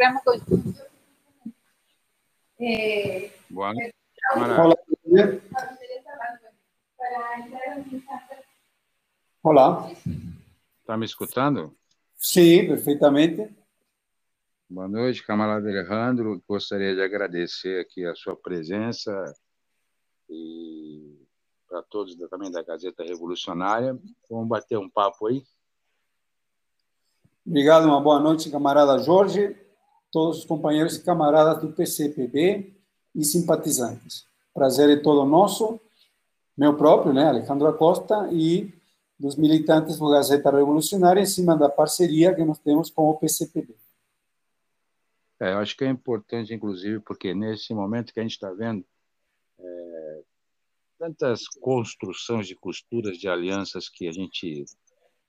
programa con... Eh, bueno. Hola. Está me escutando? Sim, perfeitamente. Boa noite, camarada Alejandro. Gostaria de agradecer aqui a sua presença e para todos também da Gazeta Revolucionária. Vamos bater um papo aí. Obrigado, uma boa noite, camarada Jorge, todos os companheiros e camaradas do PCPB e simpatizantes. Prazer é todo nosso, meu próprio, né, Alejandro Acosta, e dos militantes do Gazeta Revolucionária em cima da parceria que nós temos com o PCPB. É, eu acho que é importante, inclusive, porque nesse momento que a gente está vendo é, tantas construções de costuras de alianças que a gente,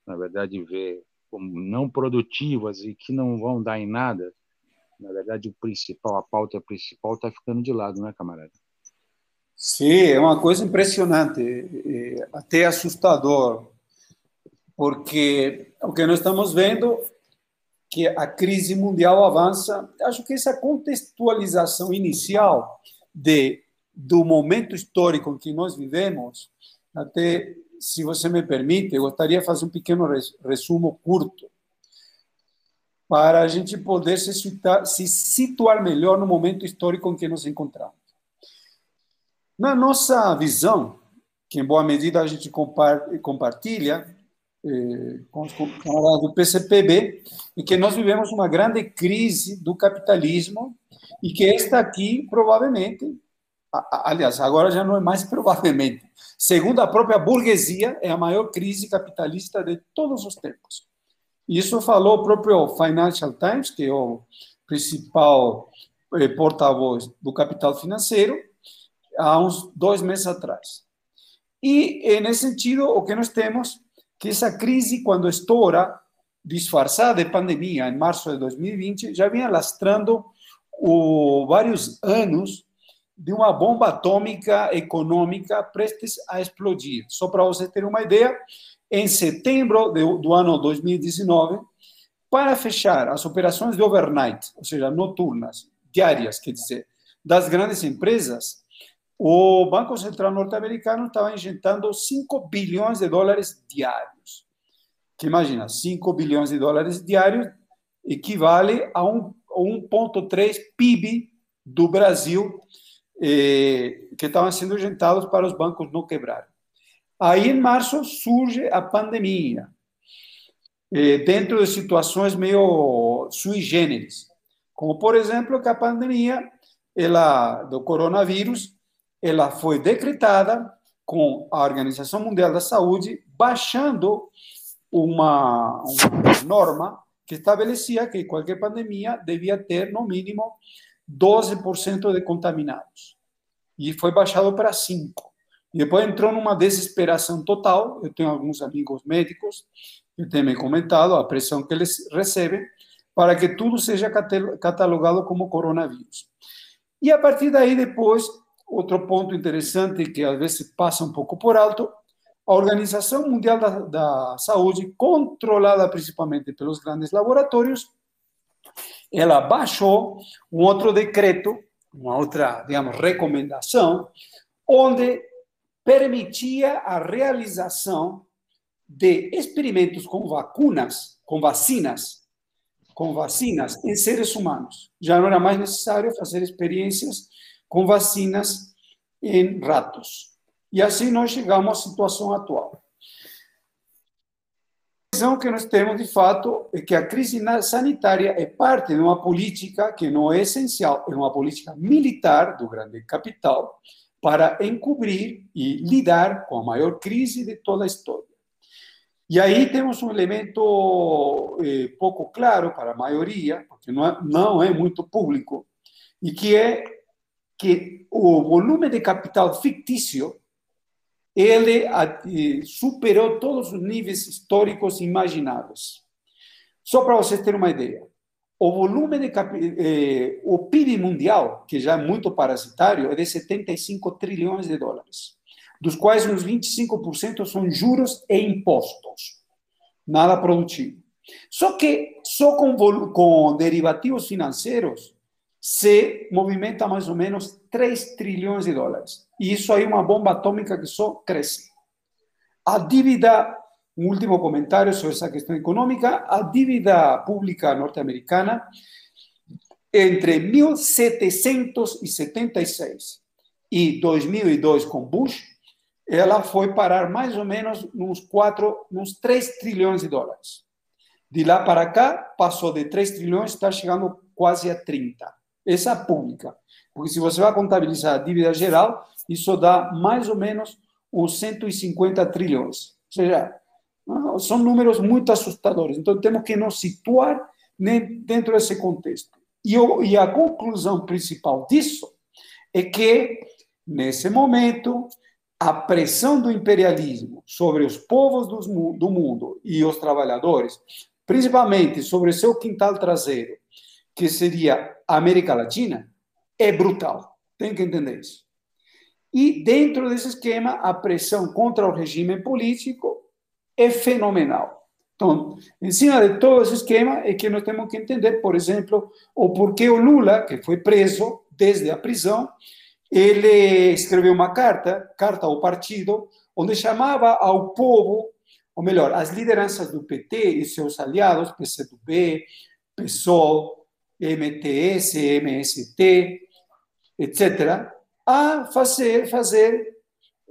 na verdade, vê como não produtivas e que não vão dar em nada, na verdade, o principal, a pauta principal está ficando de lado, né, camarada? Sim, é uma coisa impressionante, até assustador, porque o que nós estamos vendo que a crise mundial avança. Acho que essa contextualização inicial de do momento histórico em que nós vivemos, até se você me permite, eu gostaria de fazer um pequeno resumo curto para a gente poder se situar, se situar melhor no momento histórico em que nos encontramos. Na nossa visão, que em boa medida a gente compartilha eh, com os camaradas do PCPB, e que nós vivemos uma grande crise do capitalismo e que esta aqui provavelmente, aliás, agora já não é mais provavelmente, segundo a própria burguesia, é a maior crise capitalista de todos os tempos. Isso falou o próprio Financial Times, que é o principal eh, porta-voz do capital financeiro, há uns dois meses atrás. E, nesse sentido, o que nós temos que essa crise, quando estoura, disfarçada de pandemia, em março de 2020, já vinha lastrando o, vários anos de uma bomba atômica econômica prestes a explodir. Só para você ter uma ideia, em setembro de, do ano 2019, para fechar as operações de overnight, ou seja, noturnas, diárias, quer dizer, das grandes empresas, o Banco Central norte-americano estava injetando 5 bilhões de dólares diários. Que imagina, 5 bilhões de dólares diários equivale a 1,3 PIB do Brasil eh, que estavam sendo injetados para os bancos não quebrarem. Aí, em março, surge a pandemia, eh, dentro de situações meio sui generis, como, por exemplo, que a pandemia ela, do coronavírus ela foi decretada com a Organização Mundial da Saúde baixando uma, uma norma que estabelecia que qualquer pandemia devia ter, no mínimo, 12% de contaminados. E foi baixado para 5%. E depois entrou numa desesperação total. Eu tenho alguns amigos médicos que têm me comentado a pressão que eles recebem para que tudo seja catalogado como coronavírus. E a partir daí, depois, Outro ponto interessante que às vezes passa um pouco por alto, a Organização Mundial da, da Saúde, controlada principalmente pelos grandes laboratórios, ela baixou um outro decreto, uma outra, digamos, recomendação, onde permitia a realização de experimentos com vacinas, com vacinas, com vacinas em seres humanos. Já não era mais necessário fazer experiências com vacinas em ratos. E assim nós chegamos à situação atual. A visão que nós temos, de fato, é que a crise sanitária é parte de uma política que não é essencial, é uma política militar do grande capital para encobrir e lidar com a maior crise de toda a história. E aí temos um elemento eh, pouco claro para a maioria, porque não é, não é muito público, e que é que o volume de capital fictício ele superou todos os níveis históricos imagináveis. Só para vocês terem uma ideia, o volume de eh, o PIB mundial, que já é muito parasitário, é de 75 trilhões de dólares, dos quais uns 25% são juros e impostos, nada produtivo. Só que só com, com derivativos financeiros se movimenta mais ou menos 3 trilhões de dólares. E isso aí é uma bomba atômica que só cresce. A dívida, um último comentário sobre essa questão econômica, a dívida pública norte-americana, entre 1776 e 2002 com Bush, ela foi parar mais ou menos nos 4, nos 3 trilhões de dólares. De lá para cá, passou de 3 trilhões, está chegando quase a 30. Essa pública. Porque se você vai contabilizar a dívida geral, isso dá mais ou menos uns 150 trilhões. Ou seja, são números muito assustadores. Então, temos que nos situar dentro desse contexto. E, e a conclusão principal disso é que, nesse momento, a pressão do imperialismo sobre os povos do mundo e os trabalhadores, principalmente sobre seu quintal traseiro, que seria a América Latina, é brutal. Tem que entender isso. E dentro desse esquema, a pressão contra o regime político é fenomenal. Então, em cima de todo esse esquema é que nós temos que entender, por exemplo, o porquê o Lula, que foi preso desde a prisão, ele escreveu uma carta, carta ao partido, onde chamava ao povo, ou melhor, as lideranças do PT e seus aliados, PCdoB, PSOL, MTS, MST, etc., a fazer, fazer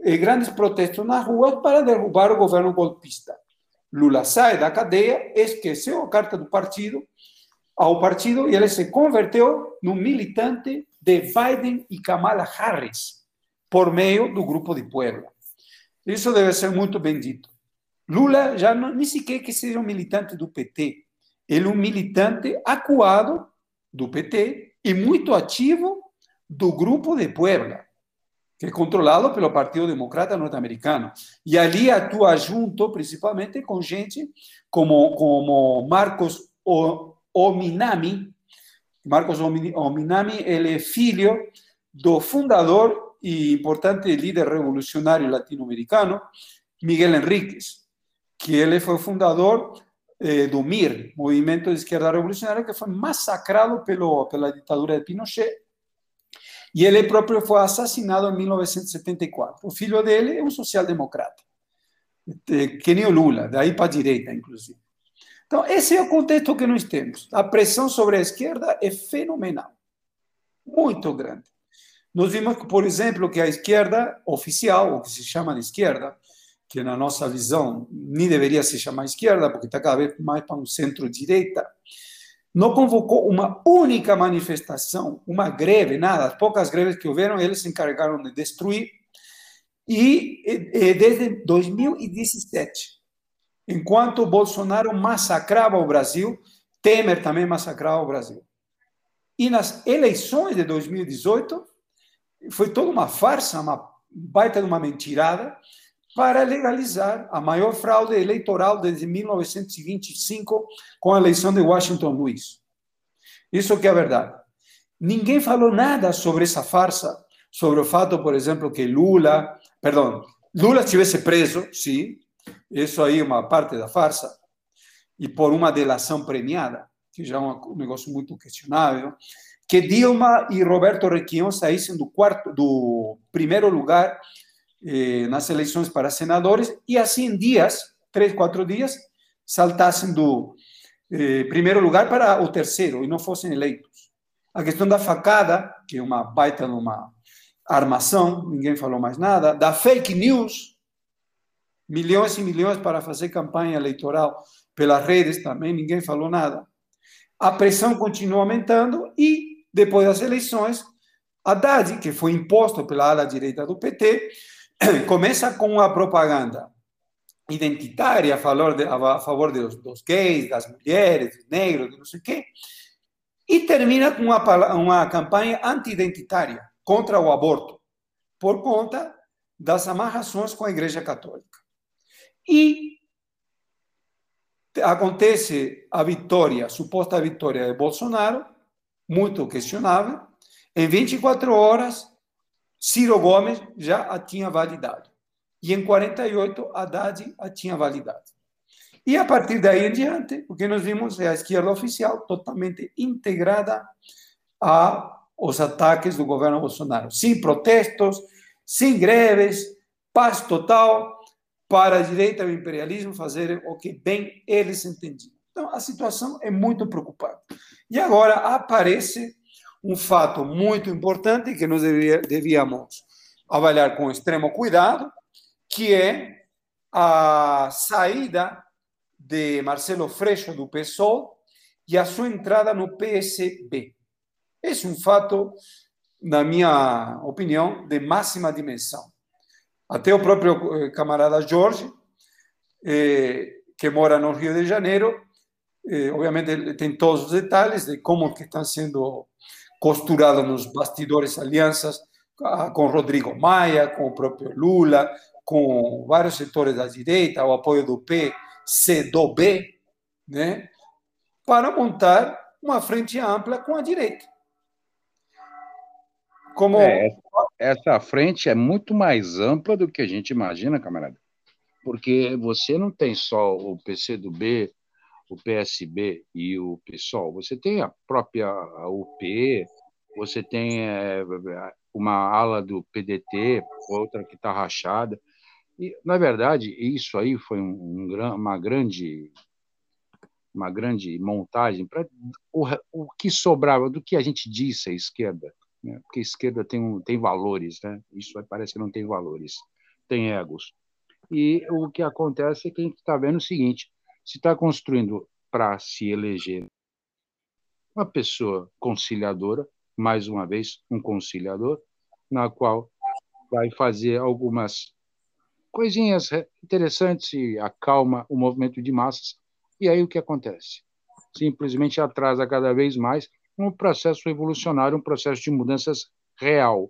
grandes protestos nas ruas para derrubar o governo golpista. Lula sai da cadeia, esqueceu a carta do partido, ao partido, e ele se converteu num militante de Biden e Kamala Harris, por meio do Grupo de Puebla. Isso deve ser muito bem dito. Lula já não, nem sequer que seja um militante do PT. Ele é um militante acuado do PT e muito ativo do Grupo de Puebla, que é controlado pelo Partido Democrata Norte-Americano. E ali atua junto, principalmente, com gente como, como Marcos Ominami. Marcos Ominami, ele é filho do fundador e importante líder revolucionário latino-americano, Miguel Enríquez, que ele foi fundador eh, do MIR, Movimento de Esquerda Revolucionária, que foi massacrado pelo, pela ditadura de Pinochet e ele próprio foi assassinado em 1974. O filho dele é um social-democrata, que nem o Lula, daí para a direita, inclusive. Então, esse é o contexto que nós temos. A pressão sobre a esquerda é fenomenal, muito grande. Nós vimos, por exemplo, que a esquerda oficial, o que se chama de esquerda, que na nossa visão nem deveria se chamar esquerda, porque está cada vez mais para um centro-direita, não convocou uma única manifestação, uma greve, nada. As poucas greves que houveram, eles se encarregaram de destruir. E, e desde 2017, enquanto Bolsonaro massacrava o Brasil, Temer também massacrava o Brasil. E nas eleições de 2018, foi toda uma farsa, uma baita de uma mentirada, para legalizar a maior fraude eleitoral desde 1925 com a eleição de Washington Luiz. Isso que é verdade. Ninguém falou nada sobre essa farsa, sobre o fato, por exemplo, que Lula, perdão, Lula estivesse preso, sim, isso aí é uma parte da farsa, e por uma delação premiada, que já é um negócio muito questionável, que Dilma e Roberto Requião saíssem do quarto, do primeiro lugar eh, nas eleições para senadores e assim em dias, três, quatro dias, saltassem do eh, primeiro lugar para o terceiro e não fossem eleitos. A questão da facada, que é uma baita numa armação, ninguém falou mais nada, da fake news, milhões e milhões para fazer campanha eleitoral pelas redes também, ninguém falou nada. A pressão continua aumentando e, depois das eleições, Haddad, que foi imposto pela ala direita do PT, começa com uma propaganda identitária a favor, de, a favor dos, dos gays, das mulheres, dos negros, não sei o quê, e termina com uma, uma campanha anti-identitária contra o aborto, por conta das amarrações com a Igreja Católica. E acontece a vitória, a suposta vitória de Bolsonaro, muito questionável, em 24 horas Ciro Gomes já a tinha validado. E em 48, Haddad a tinha validado. E a partir daí em diante, o que nós vimos é a esquerda oficial totalmente integrada aos ataques do governo Bolsonaro, sem protestos, sem greves, paz total para a direita e o imperialismo fazerem o que bem eles entendiam. Então, a situação é muito preocupante. E agora aparece um fato muito importante que nós devíamos avaliar com extremo cuidado, que é a saída de Marcelo Freixo do PSOL e a sua entrada no PSB. Esse é um fato, na minha opinião, de máxima dimensão. Até o próprio eh, camarada Jorge, eh, que mora no Rio de Janeiro, eh, obviamente tem todos os detalhes de como que estão sendo costuradas nos bastidores alianças ah, com Rodrigo Maia, com o próprio Lula, com vários setores da direita, o apoio do P, C, do B, né, para montar uma frente ampla com a direita. Como... É, essa frente é muito mais ampla do que a gente imagina, camarada. Porque você não tem só o PCdoB, o PSB e o PSOL, você tem a própria UP, você tem é, uma ala do PDT, outra que está rachada. E, na verdade, isso aí foi um, uma grande uma grande montagem para o, o que sobrava do que a gente disse à esquerda, né? porque a esquerda tem, um, tem valores, né? isso parece que não tem valores, tem egos. E o que acontece é que a gente está vendo o seguinte: se está construindo para se eleger uma pessoa conciliadora, mais uma vez, um conciliador, na qual vai fazer algumas coisinhas interessantes e acalma o movimento de massas. E aí o que acontece? Simplesmente atrasa cada vez mais um processo evolucionário, um processo de mudanças real.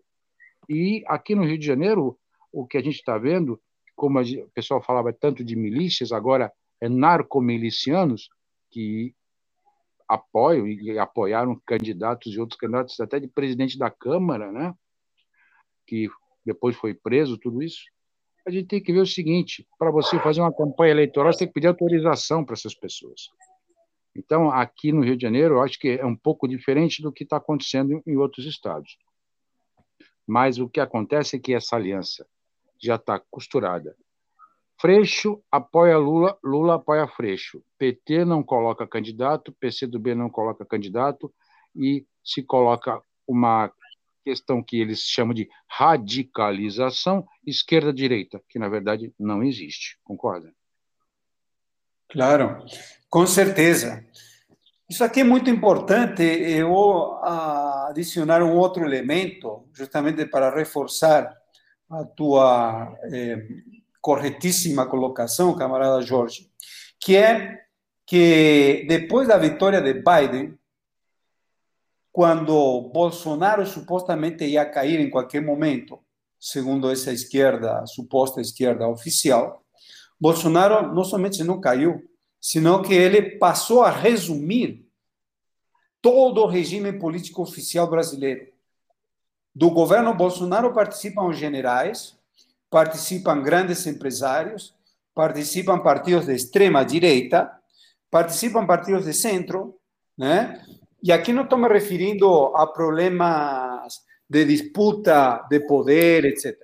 E aqui no Rio de Janeiro, o que a gente está vendo, como o pessoal falava tanto de milícias, agora narcomilicianos, que apoiam e apoiaram candidatos e outros candidatos, até de presidente da Câmara, né? que depois foi preso, tudo isso. A gente tem que ver o seguinte: para você fazer uma campanha eleitoral, você tem que pedir autorização para essas pessoas. Então, aqui no Rio de Janeiro, eu acho que é um pouco diferente do que está acontecendo em outros estados. Mas o que acontece é que essa aliança já está costurada Freixo apoia Lula, Lula apoia Freixo. PT não coloca candidato, PCdoB não coloca candidato e se coloca uma questão que eles chamam de radicalização esquerda-direita, que na verdade não existe. Concorda? Claro, com certeza. Isso aqui é muito importante. Eu vou adicionar um outro elemento, justamente para reforçar a tua eh, corretíssima colocação, camarada Jorge, que é que depois da vitória de Biden, quando Bolsonaro supostamente ia cair em qualquer momento, segundo essa esquerda, suposta esquerda oficial, Bolsonaro não somente não caiu, senão que ele passou a resumir todo o regime político oficial brasileiro. Do governo Bolsonaro participam os generais, participam grandes empresários, participam partidos de extrema direita, participam partidos de centro, né? E aqui não estou me referindo a problemas de disputa de poder, etc.,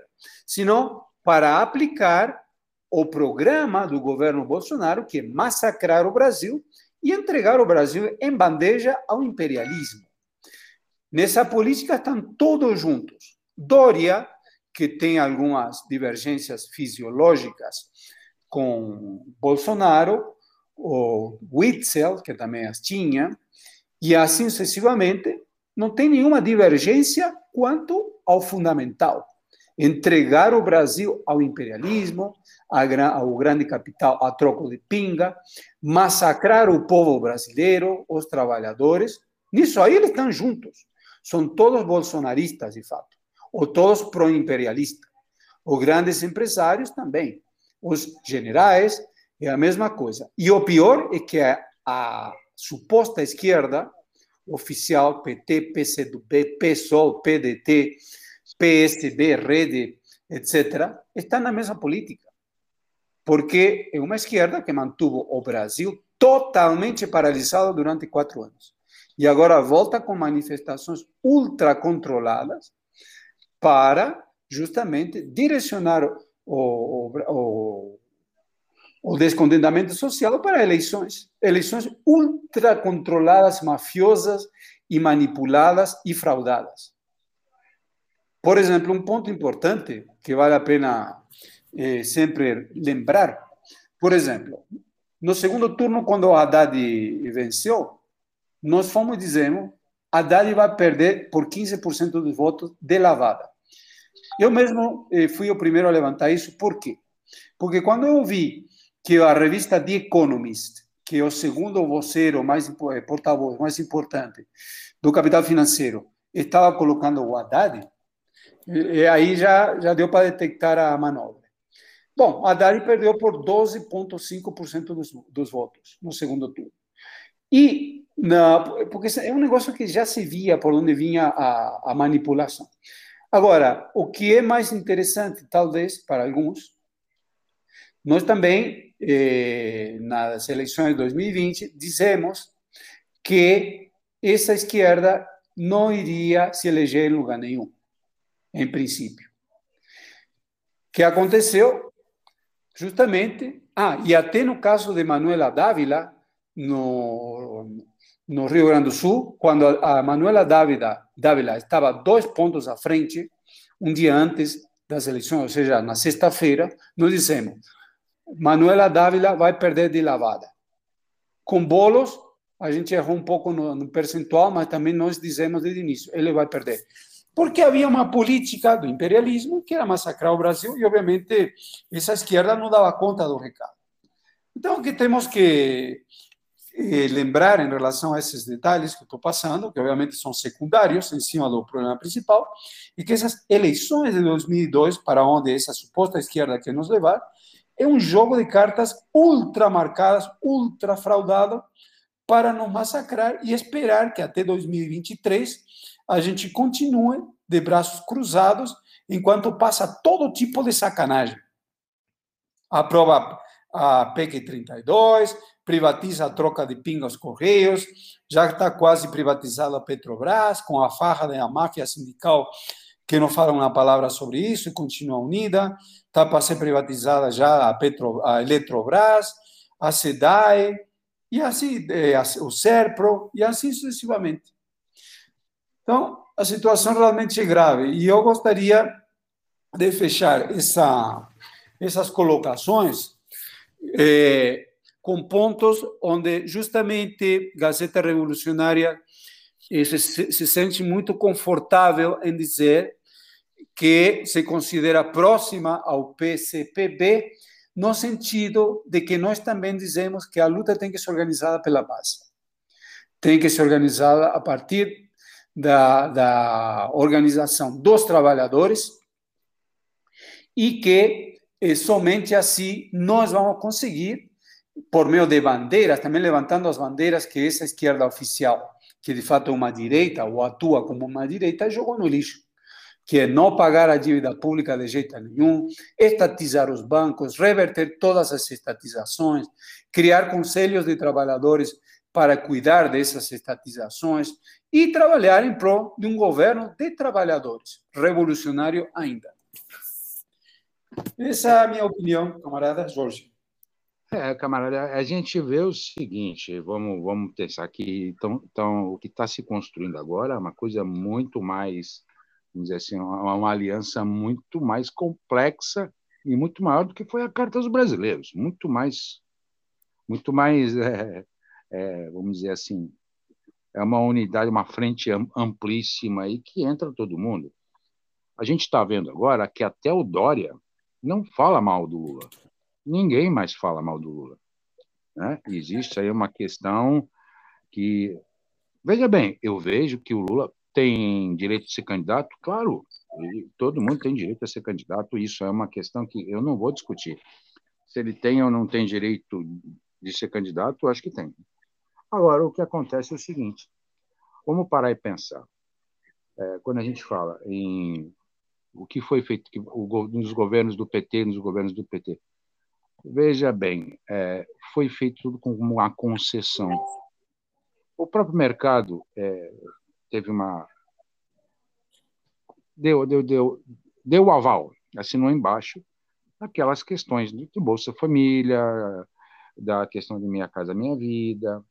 sino para aplicar o programa do governo Bolsonaro, que é massacrar o Brasil e entregar o Brasil em bandeja ao imperialismo. Nessa política estão todos juntos. Dória que tem algumas divergências fisiológicas com Bolsonaro, o Witzel, que também as tinha, e assim sucessivamente, não tem nenhuma divergência quanto ao fundamental. Entregar o Brasil ao imperialismo, ao grande capital a troco de pinga, massacrar o povo brasileiro, os trabalhadores. Nisso aí eles estão juntos. São todos bolsonaristas, de fato ou todos pró-imperialistas. Os grandes empresários também. Os generais é a mesma coisa. E o pior é que a, suposta esquerda oficial, PT, PCdoB, PSOL, PDT, PSB, Rede, etc., está na mesma política. porque é uma esquerda que mantuvo o Brasil totalmente paralisado durante quatro anos. E agora volta com manifestações ultra controladas para justamente direcionar o, o, o descontentamento social para eleições. Eleições ultra controladas, mafiosas e manipuladas e fraudadas. Por exemplo, um ponto importante que vale a pena eh, sempre lembrar, por exemplo, no segundo turno, quando o Haddad venceu, nós fomos dizendo Haddad vai perder por 15% dos votos de lavada. Eu mesmo eh, fui o primeiro a levantar isso, por quê? Porque quando eu vi que a revista The Economist, que é o segundo voceiro mais eh, porta-voz mais importante do capital financeiro, estava colocando o Haddad, e aí já, já deu para detectar a manobra. Bom, Haddad perdeu por 12,5% dos, dos votos no segundo turno. E, na, porque é um negócio que já se via por onde vinha a, a manipulação. Agora, o que é mais interessante, talvez, para alguns, nós também, eh, nas eleições de 2020, dizemos que essa esquerda não iria se eleger em lugar nenhum em princípio. Que aconteceu? Justamente, ah, e até no caso de Manuela Dávila, no, no Rio Grande do Sul, quando a Manuela Dávila, Dávila estava dois pontos à frente, um dia antes das eleições, ou seja, na sexta-feira, nós dissemos, Manuela Dávila vai perder de lavada. Com bolos, a gente errou um pouco no, no percentual, mas também nós dizemos desde o início, ele vai perder porque havia uma política do imperialismo que era massacrar o Brasil e, obviamente, essa esquerda não dava conta do recado. Então, o que temos que lembrar em relação a esses detalhes que estou passando, que obviamente são secundários em cima do problema principal, e que essas eleições de 2002, para onde essa suposta esquerda quer nos levar, é um jogo de cartas ultra marcadas, ultra fraudado, para nos massacrar e esperar que até 2023 a gente continue de braços cruzados enquanto passa todo tipo de sacanagem. Aprova a PEC 32, privatiza a troca de pingas correios, já está quase privatizada a Petrobras, com a farra da máfia sindical que não fala uma palavra sobre isso e continua unida. Está para ser privatizada já a, Petro, a Eletrobras, a SEDAE, e assim, é, o SERPRO, e assim sucessivamente. Então, a situação realmente é grave. E eu gostaria de fechar essa, essas colocações é, com pontos onde justamente Gazeta Revolucionária eh, se, se sente muito confortável em dizer que se considera próxima ao PCPB, no sentido de que nós também dizemos que a luta tem que ser organizada pela base. Tem que ser organizada a partir da, da organização dos trabalhadores e que eh, somente assim nós vamos conseguir, por meio de bandeiras, também levantando as bandeiras que essa esquerda oficial, que de fato é uma direita ou atua como uma direita, jogou no lixo que é não pagar a dívida pública de jeito nenhum, estatizar os bancos, reverter todas as estatizações, criar conselhos de trabalhadores para cuidar dessas estatizações e trabalhar em prol de um governo de trabalhadores, revolucionário ainda. Essa é a minha opinião, camarada Jorge. É, camarada, a gente vê o seguinte, vamos, vamos pensar aqui, então, então o que está se construindo agora é uma coisa muito mais, vamos dizer assim, uma, uma aliança muito mais complexa e muito maior do que foi a Carta dos Brasileiros, muito mais, muito mais é, é, vamos dizer assim, é uma unidade, uma frente amplíssima aí que entra todo mundo. A gente está vendo agora que até o Dória não fala mal do Lula. Ninguém mais fala mal do Lula. Né? Existe aí uma questão que. Veja bem, eu vejo que o Lula tem direito de ser candidato, claro, todo mundo tem direito a ser candidato, isso é uma questão que eu não vou discutir. Se ele tem ou não tem direito de ser candidato, eu acho que tem. Agora, o que acontece é o seguinte: vamos parar e pensar. É, quando a gente fala em o que foi feito o, nos governos do PT, nos governos do PT, Veja bem, é, foi feito tudo com uma concessão. O próprio mercado é, teve uma. Deu, deu, deu, deu o aval, assinou embaixo, aquelas questões de Bolsa Família, da questão de Minha Casa Minha Vida.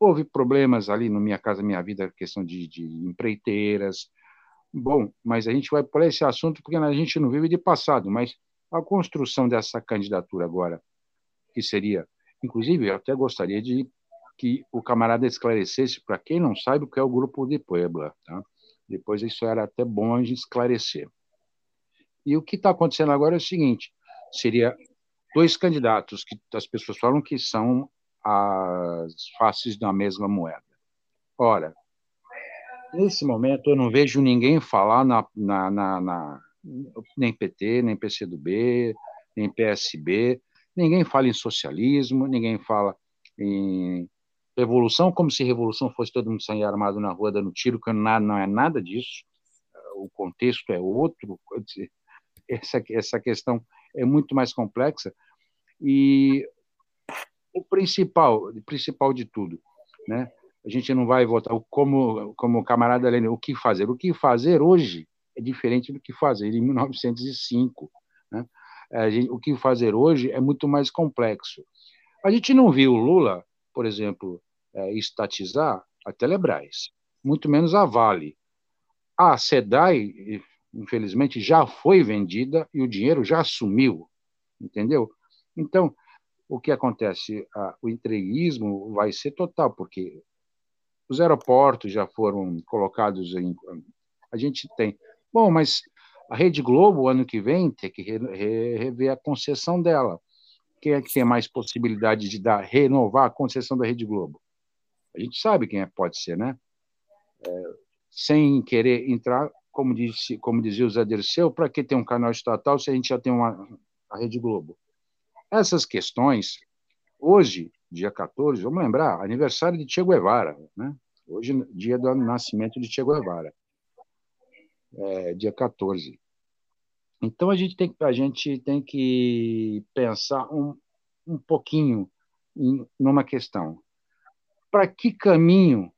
Houve problemas ali no Minha Casa Minha Vida, questão de, de empreiteiras. Bom, mas a gente vai por esse assunto porque a gente não vive de passado, mas a construção dessa candidatura agora, que seria, inclusive, eu até gostaria de que o camarada esclarecesse para quem não sabe o que é o grupo de Puebla, tá? Depois isso era até bom a gente esclarecer. E o que está acontecendo agora é o seguinte: seria dois candidatos que as pessoas falam que são as faces da mesma moeda. Ora, nesse momento eu não vejo ninguém falar na, na, na, na nem PT, nem PCdoB, nem PSB, ninguém fala em socialismo, ninguém fala em revolução, como se revolução fosse todo mundo sair armado na rua dando tiro, que não, não é nada disso. O contexto é outro. Essa, essa questão é muito mais complexa. E o principal, principal de tudo, né? A gente não vai votar como como camarada Lênin, o que fazer? O que fazer hoje é diferente do que fazer em 1905, né? Gente, o que fazer hoje é muito mais complexo. A gente não viu Lula, por exemplo, é, estatizar a Telebrás, muito menos a Vale. A SEDAI, infelizmente, já foi vendida e o dinheiro já sumiu, entendeu? Então, o que acontece? o entreguismo vai ser total, porque os aeroportos já foram colocados em. A gente tem. Bom, mas a Rede Globo, ano que vem, tem que rever a concessão dela. Quem é que tem mais possibilidade de dar, renovar a concessão da Rede Globo? A gente sabe quem é, pode ser, né? É, sem querer entrar, como, disse, como dizia o Zé Dirceu, para que ter um canal estatal se a gente já tem uma, a Rede Globo? Essas questões, hoje, dia 14, vamos lembrar, aniversário de Che Guevara, né? Hoje, dia do nascimento de Che Guevara, é, dia 14. Então, a gente tem, a gente tem que pensar um, um pouquinho em, numa questão. Para que caminho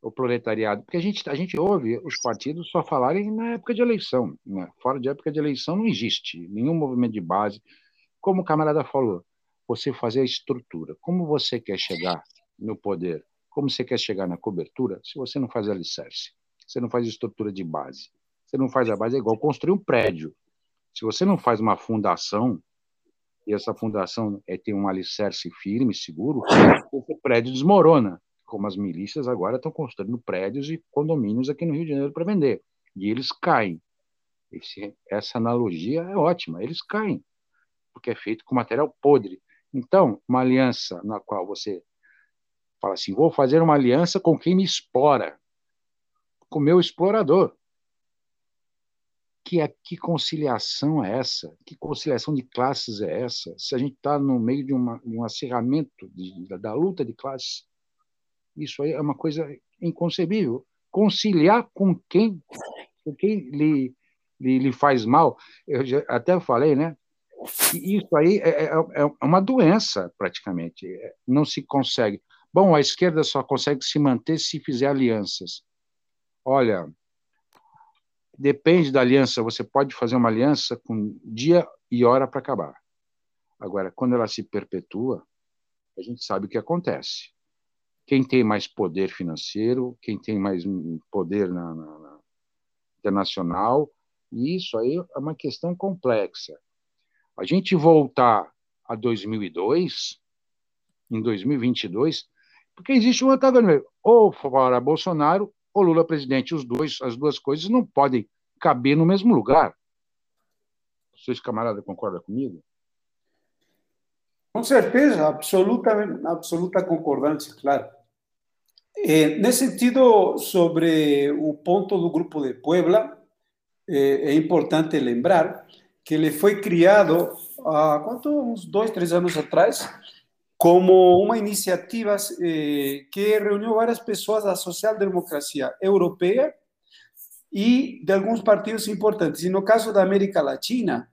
o proletariado? Porque a gente, a gente ouve os partidos só falarem na época de eleição. Né? Fora de época de eleição não existe nenhum movimento de base, como o camarada falou, você fazer a estrutura. Como você quer chegar no poder? Como você quer chegar na cobertura se você não faz alicerce? Você não faz estrutura de base. Você não faz a base, é igual construir um prédio. Se você não faz uma fundação, e essa fundação é ter um alicerce firme, seguro, o prédio desmorona, como as milícias agora estão construindo prédios e condomínios aqui no Rio de Janeiro para vender. E eles caem. Esse, essa analogia é ótima, eles caem porque é feito com material podre. Então, uma aliança na qual você fala assim: vou fazer uma aliança com quem me explora, com o meu explorador. Que, que conciliação é essa? Que conciliação de classes é essa? Se a gente está no meio de, uma, de um acirramento de, da luta de classes, isso aí é uma coisa inconcebível. Conciliar com quem, com quem lhe, lhe, lhe faz mal. Eu já, até falei, né? Isso aí é, é, é, uma doença, praticamente. É, não se consegue. Bom, a esquerda só consegue se manter se fizer alianças. Olha, depende da aliança. Você pode fazer uma aliança com dia e hora para acabar. Agora, quando ela se perpetua, a gente sabe o que acontece. Quem tem mais poder financeiro, quem tem mais poder na, na, na internacional, e isso aí é uma questão complexa. A gente voltar a 2002, em 2022, porque existe um antagonismo. Ou fora Bolsonaro ou Lula presidente. Os dois, as duas coisas não podem caber no mesmo lugar. Vocês, camarada, concordam comigo? Com certeza, absoluta, absoluta concordância, claro. É, nesse sentido, sobre o ponto do Grupo de Puebla, é, é importante lembrar que ele foi criado há quanto, uns dois, três anos atrás, como uma iniciativa eh, que reuniu várias pessoas da social-democracia europeia e de alguns partidos importantes. E no caso da América Latina,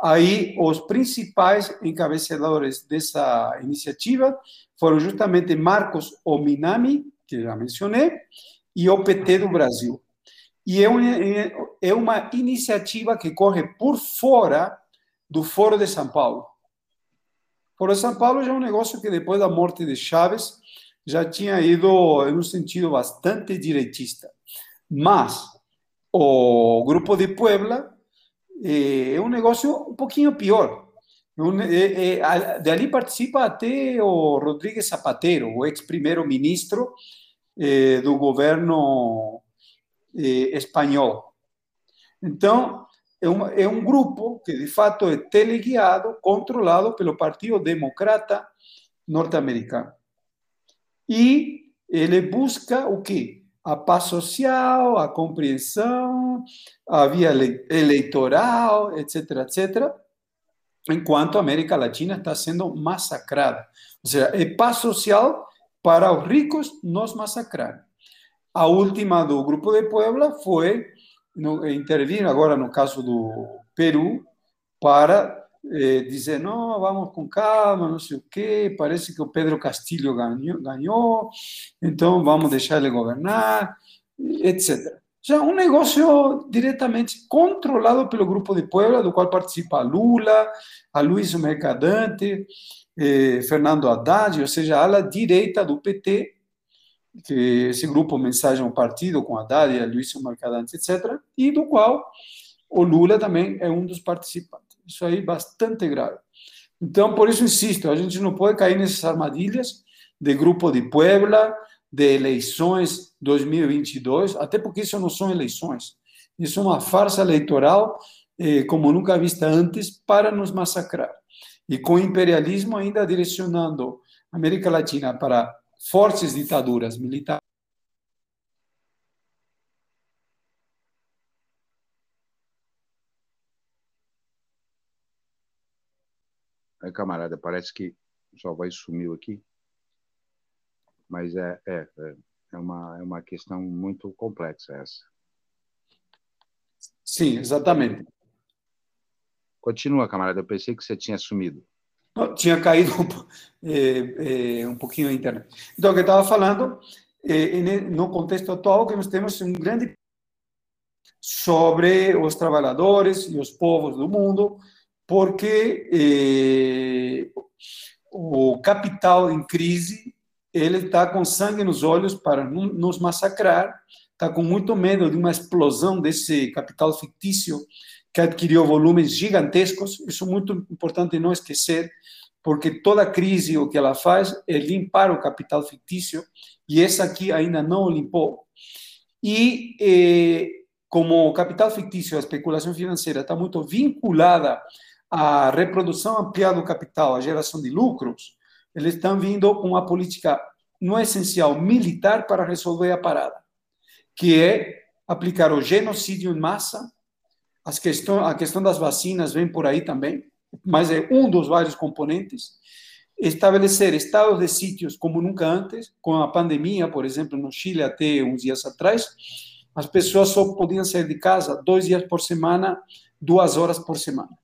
Aí, os principais encabeçadores dessa iniciativa foram justamente Marcos Ominami, que já mencionei, e o PT do Brasil. E é uma, é uma iniciativa que corre por fora do Foro de São Paulo. De São Paulo já é um negócio que, depois da morte de Chaves, já tinha ido em um sentido bastante direitista. Mas o Grupo de Puebla é um negócio um pouquinho pior. De ali participa até o Rodríguez Zapatero, o ex-primeiro-ministro do governo espanhol. Então, é um, é um grupo que, de fato, é teleguiado, controlado pelo Partido Democrata norte-americano. E ele busca o? A paz social, a compreensão, a via eleitoral, etc., etc., enquanto a América Latina está sendo massacrada. Ou seja, é paz social para os ricos nos massacrar. A última do Grupo de Puebla foi no, intervir agora no caso do Peru para eh, dizer, não, vamos com calma, não sei o quê, parece que o Pedro Castilho ganhou, ganhou então vamos deixar ele governar, etc. Já um negócio diretamente controlado pelo Grupo de Puebla, do qual participa Lula, a Luiz Mercadante, eh, Fernando Haddad, ou seja, a ala direita do PT, que esse grupo Mensagem ao Partido, com a Luiz Mercadante, etc., e do qual o Lula também é um dos participantes. Isso aí é bastante grave. Então, por isso insisto, a gente não pode cair nessas armadilhas de grupo de Puebla, de eleições 2022, até porque isso não são eleições. Isso é uma farsa eleitoral eh, como nunca vista antes para nos massacrar. E com o imperialismo ainda direcionando a América Latina para fortes ditaduras militares. Aí, camarada, parece que só vai sumiu aqui. Mas é, é, é, é, uma, é uma questão muito complexa essa. Sim, exatamente. Continua, camarada. Eu pensei que você tinha sumido. Tinha caído é, é, um pouquinho a internet. Então, o que eu estava falando, é, no contexto atual, que nós temos um grande sobre os trabalhadores e os povos do mundo, porque o capital em crise ele está com sangue nos olhos para nos massacrar, está com muito medo de uma explosão desse capital fictício que adquiriu volumes gigantescos. Isso é muito importante não esquecer, porque toda crise o que ela faz é limpar o capital fictício e essa aqui ainda não limpou. E eh, como o capital fictício, a especulação financeira está muito vinculada a reprodução ampliada do capital, a geração de lucros, eles estão vindo com uma política, no essencial, militar para resolver a parada, que é aplicar o genocídio em massa, as questão, a questão das vacinas vem por aí também, mas é um dos vários componentes, estabelecer estados de sítios como nunca antes, com a pandemia, por exemplo, no Chile até uns dias atrás, as pessoas só podiam sair de casa dois dias por semana, duas horas por semana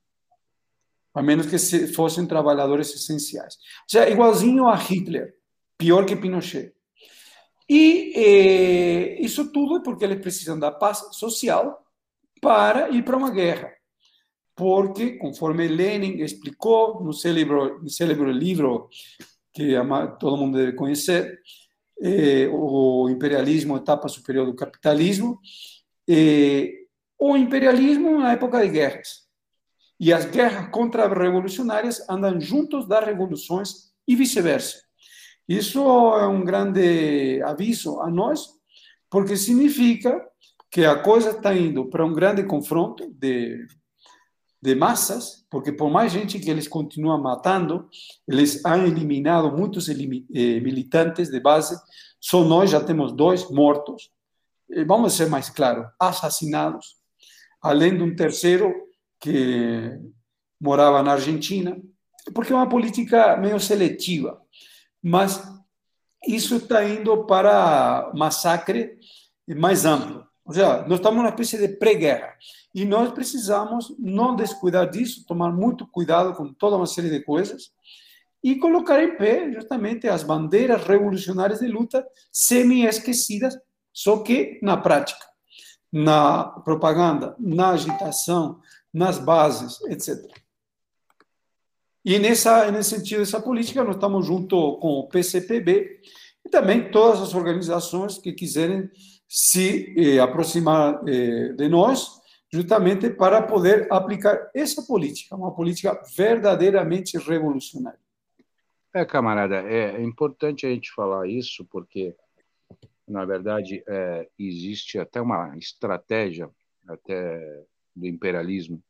a menos que fossem trabalhadores essenciais. Ou seja, igualzinho a Hitler, pior que Pinochet. E eh, isso tudo é porque eles precisam da paz social para ir para uma guerra. Porque, conforme Lenin explicou no célebre, no célebre livro que todo mundo deve conhecer, eh, o imperialismo, etapa superior do capitalismo, eh, o imperialismo na época de guerras e as guerras contra-revolucionárias andam juntos das revoluções e vice-versa. Isso é um grande aviso a nós, porque significa que a coisa está indo para um grande confronto de, de massas, porque por mais gente que eles continuam matando, eles han eliminado muitos eh, militantes de base, só nós já temos dois mortos, vamos ser mais claros, assassinados, além de um terceiro que morava na Argentina, porque é uma política meio seletiva. Mas isso está indo para massacre mais amplo. Ou seja, nós estamos numa espécie de pré-guerra. E nós precisamos não descuidar disso, tomar muito cuidado com toda uma série de coisas e colocar em pé justamente as bandeiras revolucionárias de luta semi-esquecidas, só que na prática, na propaganda, na agitação, nas bases, etc. E nessa, nesse sentido, essa política, nós estamos junto com o PCPB e também todas as organizações que quiserem se eh, aproximar eh, de nós, justamente para poder aplicar essa política, uma política verdadeiramente revolucionária. É, camarada, é importante a gente falar isso, porque, na verdade, é, existe até uma estratégia até do imperialismo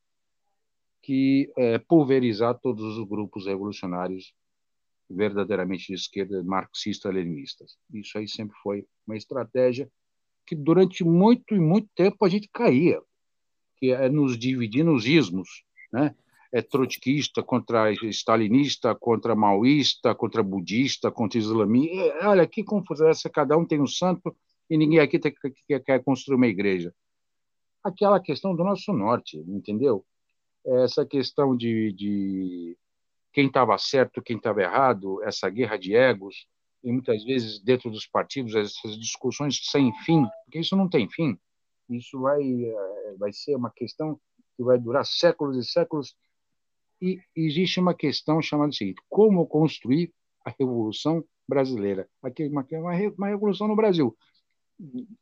que é pulverizar todos os grupos revolucionários verdadeiramente de esquerda, marxista-leninistas. Isso aí sempre foi uma estratégia que durante muito e muito tempo a gente caía, que é nos dividir nos ismos, né? É trotskista contra stalinista, contra maoísta, contra budista, contra islamista. Olha, que confusão essa, cada um tem um santo e ninguém aqui tem, quer construir uma igreja. Aquela questão do nosso norte, entendeu? Essa questão de, de quem estava certo, quem estava errado, essa guerra de egos, e muitas vezes dentro dos partidos essas discussões sem fim, porque isso não tem fim. Isso vai eh, vai ser uma questão que vai durar séculos e séculos. E existe uma questão chamada seguinte: como construir a revolução brasileira? Aqui uma, uma revolução no Brasil.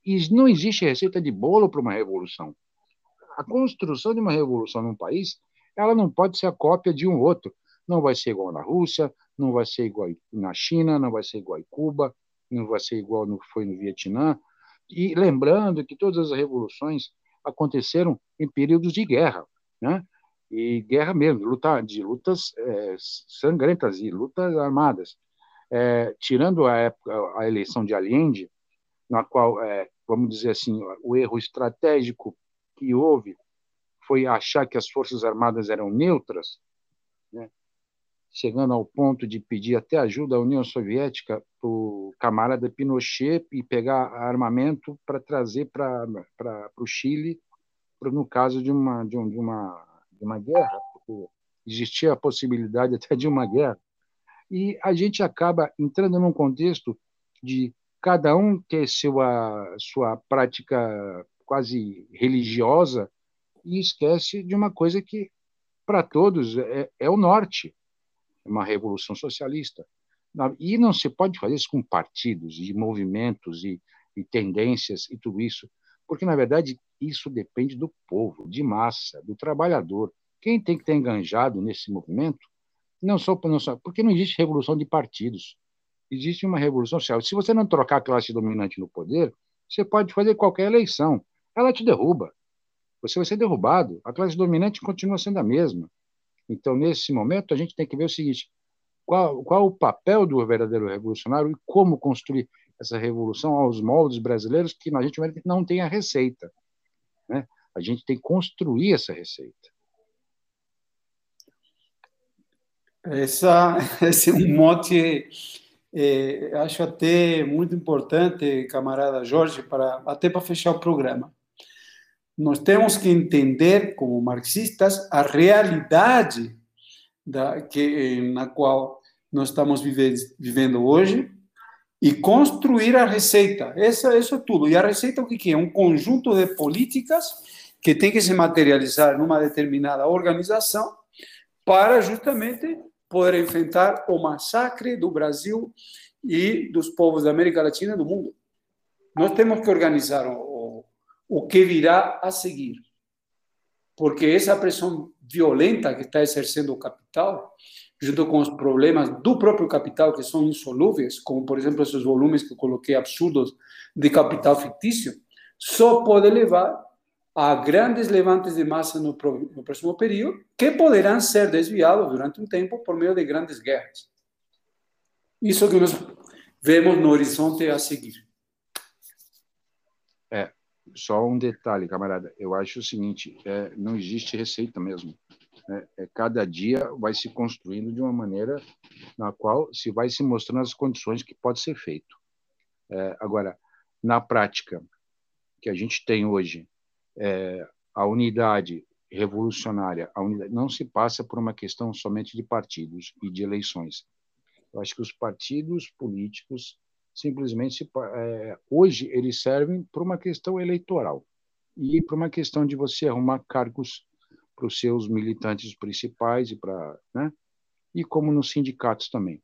E não existe receita de bolo para uma revolução. A construção de uma revolução num país, ela não pode ser a cópia de um outro. Não vai ser igual na Rússia, não vai ser igual na China, não vai ser igual em Cuba, não vai ser igual no foi no Vietnã. E lembrando que todas as revoluções aconteceram em períodos de guerra, né? E guerra mesmo, luta, de lutas é, sangrentas e lutas armadas. É, tirando a, época, a eleição de Allende, na qual, é, vamos dizer assim, o erro estratégico que houve foi achar que as forças armadas eram neutras, né? Chegando ao ponto de pedir até ajuda à União Soviética para o camarada Pinochet e pegar armamento para trazer para o Chile, pra, no caso de uma, de, um, de, uma, de uma guerra, porque existia a possibilidade até de uma guerra. E a gente acaba entrando num contexto de cada um ter sua, sua prática quase religiosa e esquece de uma coisa que, para todos, é, é o norte uma revolução socialista. E não se pode fazer isso com partidos e movimentos e, e tendências e tudo isso, porque, na verdade, isso depende do povo, de massa, do trabalhador. Quem tem que estar enganjado nesse movimento, não só, não só porque não existe revolução de partidos, existe uma revolução social. Se você não trocar a classe dominante no poder, você pode fazer qualquer eleição, ela te derruba. Você vai ser derrubado, a classe dominante continua sendo a mesma. Então, nesse momento, a gente tem que ver o seguinte: qual, qual o papel do verdadeiro revolucionário e como construir essa revolução aos moldes brasileiros, que a gente não tem a receita. Né? A gente tem que construir essa receita. Essa, esse mote, é, acho até muito importante, camarada Jorge, para, até para fechar o programa nós temos que entender, como marxistas, a realidade da, que, na qual nós estamos vive, vivendo hoje e construir a receita. Essa, isso é tudo. E a receita o que é? Um conjunto de políticas que tem que se materializar numa determinada organização para justamente poder enfrentar o massacre do Brasil e dos povos da América Latina e do mundo. Nós temos que organizar o, o que virá a seguir. Porque essa pressão violenta que está exercendo o capital, junto com os problemas do próprio capital que são insolúveis, como por exemplo esses volumes que eu coloquei absurdos de capital fictício, só pode levar a grandes levantes de massa no, no próximo período, que poderão ser desviados durante um tempo por meio de grandes guerras. Isso que nós vemos no horizonte a seguir. É, só um detalhe, camarada. Eu acho o seguinte: é, não existe receita mesmo. Né? É, cada dia vai se construindo de uma maneira na qual se vai se mostrando as condições que pode ser feito. É, agora, na prática, que a gente tem hoje, é, a unidade revolucionária, a unidade, não se passa por uma questão somente de partidos e de eleições. Eu acho que os partidos políticos simplesmente é, hoje eles servem para uma questão eleitoral e para uma questão de você arrumar cargos para os seus militantes principais e para, né? E como nos sindicatos também.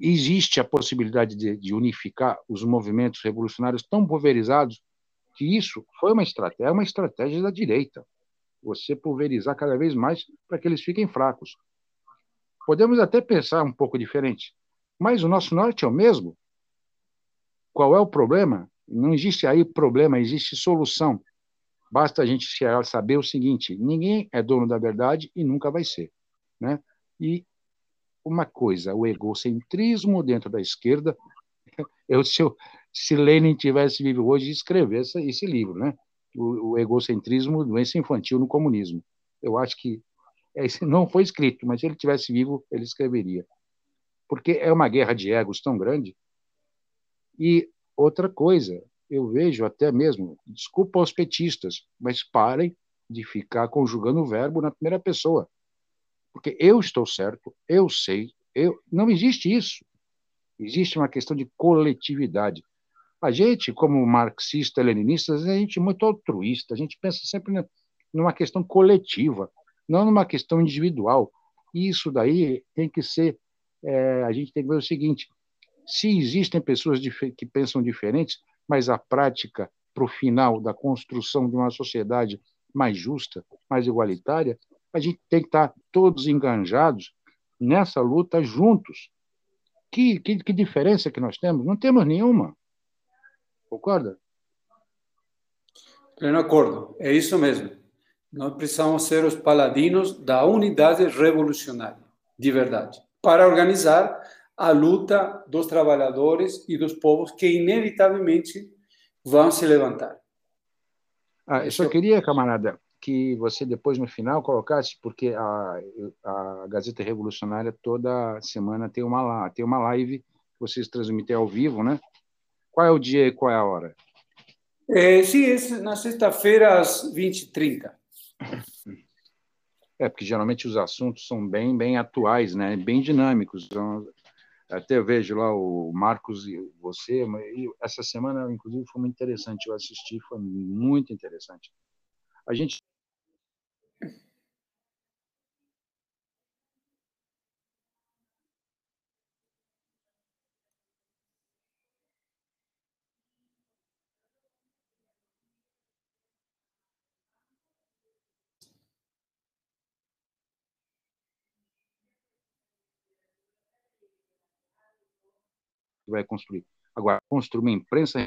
Existe a possibilidade de, de unificar os movimentos revolucionários tão pulverizados que isso foi uma estratégia, é uma estratégia da direita. Você pulverizar cada vez mais para que eles fiquem fracos. Podemos até pensar um pouco diferente, mas o nosso norte é o mesmo. Qual é o problema? Não existe aí problema, existe solução. Basta a gente saber o seguinte: ninguém é dono da verdade e nunca vai ser. Né? E uma coisa, o egocentrismo dentro da esquerda. Eu, se, eu, se Lenin tivesse vivo hoje, escrevesse esse livro, né? O, o egocentrismo, doença infantil no comunismo. Eu acho que não foi escrito, mas se ele tivesse vivo, ele escreveria. Porque é uma guerra de egos tão grande. E outra coisa, eu vejo até mesmo, desculpa aos petistas, mas parem de ficar conjugando o verbo na primeira pessoa. Porque eu estou certo, eu sei, eu não existe isso. Existe uma questão de coletividade. A gente, como marxista, leninistas, a gente é muito altruísta, a gente pensa sempre numa questão coletiva, não numa questão individual. E isso daí tem que ser, é, a gente tem que ver o seguinte, se existem pessoas que pensam diferentes, mas a prática para o final da construção de uma sociedade mais justa, mais igualitária, a gente tem que estar todos enganjados nessa luta juntos. Que, que, que diferença que nós temos? Não temos nenhuma. Concorda? Pleno acordo, é isso mesmo. Nós precisamos ser os paladinos da unidade revolucionária, de verdade, para organizar a luta dos trabalhadores e dos povos que inevitavelmente vão se levantar. Ah, eu só queria, camarada, que você depois no final colocasse, porque a, a Gazeta Revolucionária toda semana tem uma, tem uma live que vocês transmitem ao vivo, né? Qual é o dia e qual é a hora? É, sim, é na sexta-feira às 20h30. É, porque geralmente os assuntos são bem, bem atuais, né? bem dinâmicos. Então, até vejo lá o Marcos e você, e essa semana, inclusive, foi muito interessante. Eu assisti, foi muito interessante. A gente vai construir. Agora, construir uma imprensa,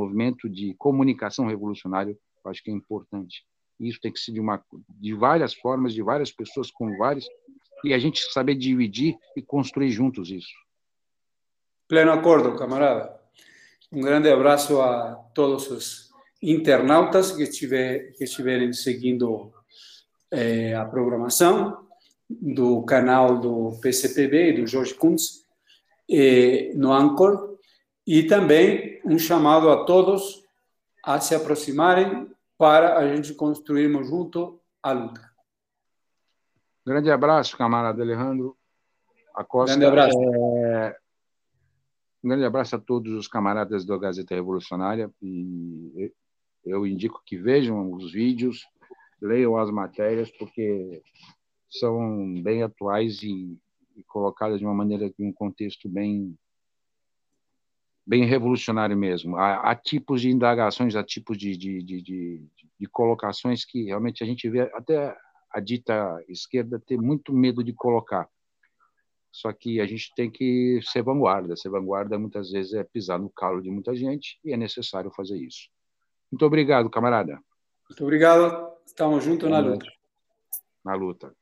um movimento de comunicação revolucionário, eu acho que é importante. Isso tem que ser de, uma, de várias formas, de várias pessoas, com várias, e a gente saber dividir e construir juntos isso. Pleno acordo, camarada. Um grande abraço a todos os internautas que, estiver, que estiverem seguindo eh, a programação do canal do PCPB e do Jorge Kuntz eh, no Anchor e também um chamado a todos a se aproximarem para a gente construirmos junto a luta. Grande abraço, camarada Alejandro Acosta. Grande abraço. É... Um grande abraço a todos os camaradas da Gazeta Revolucionária e eu indico que vejam os vídeos, leiam as matérias, porque são bem atuais e e colocada de uma maneira, de um contexto bem bem revolucionário mesmo. Há, há tipos de indagações, há tipos de, de, de, de, de colocações que realmente a gente vê até a dita esquerda ter muito medo de colocar. Só que a gente tem que ser vanguarda. Ser vanguarda muitas vezes é pisar no calo de muita gente e é necessário fazer isso. Muito obrigado, camarada. Muito obrigado. Estamos juntos na luta. Na luta.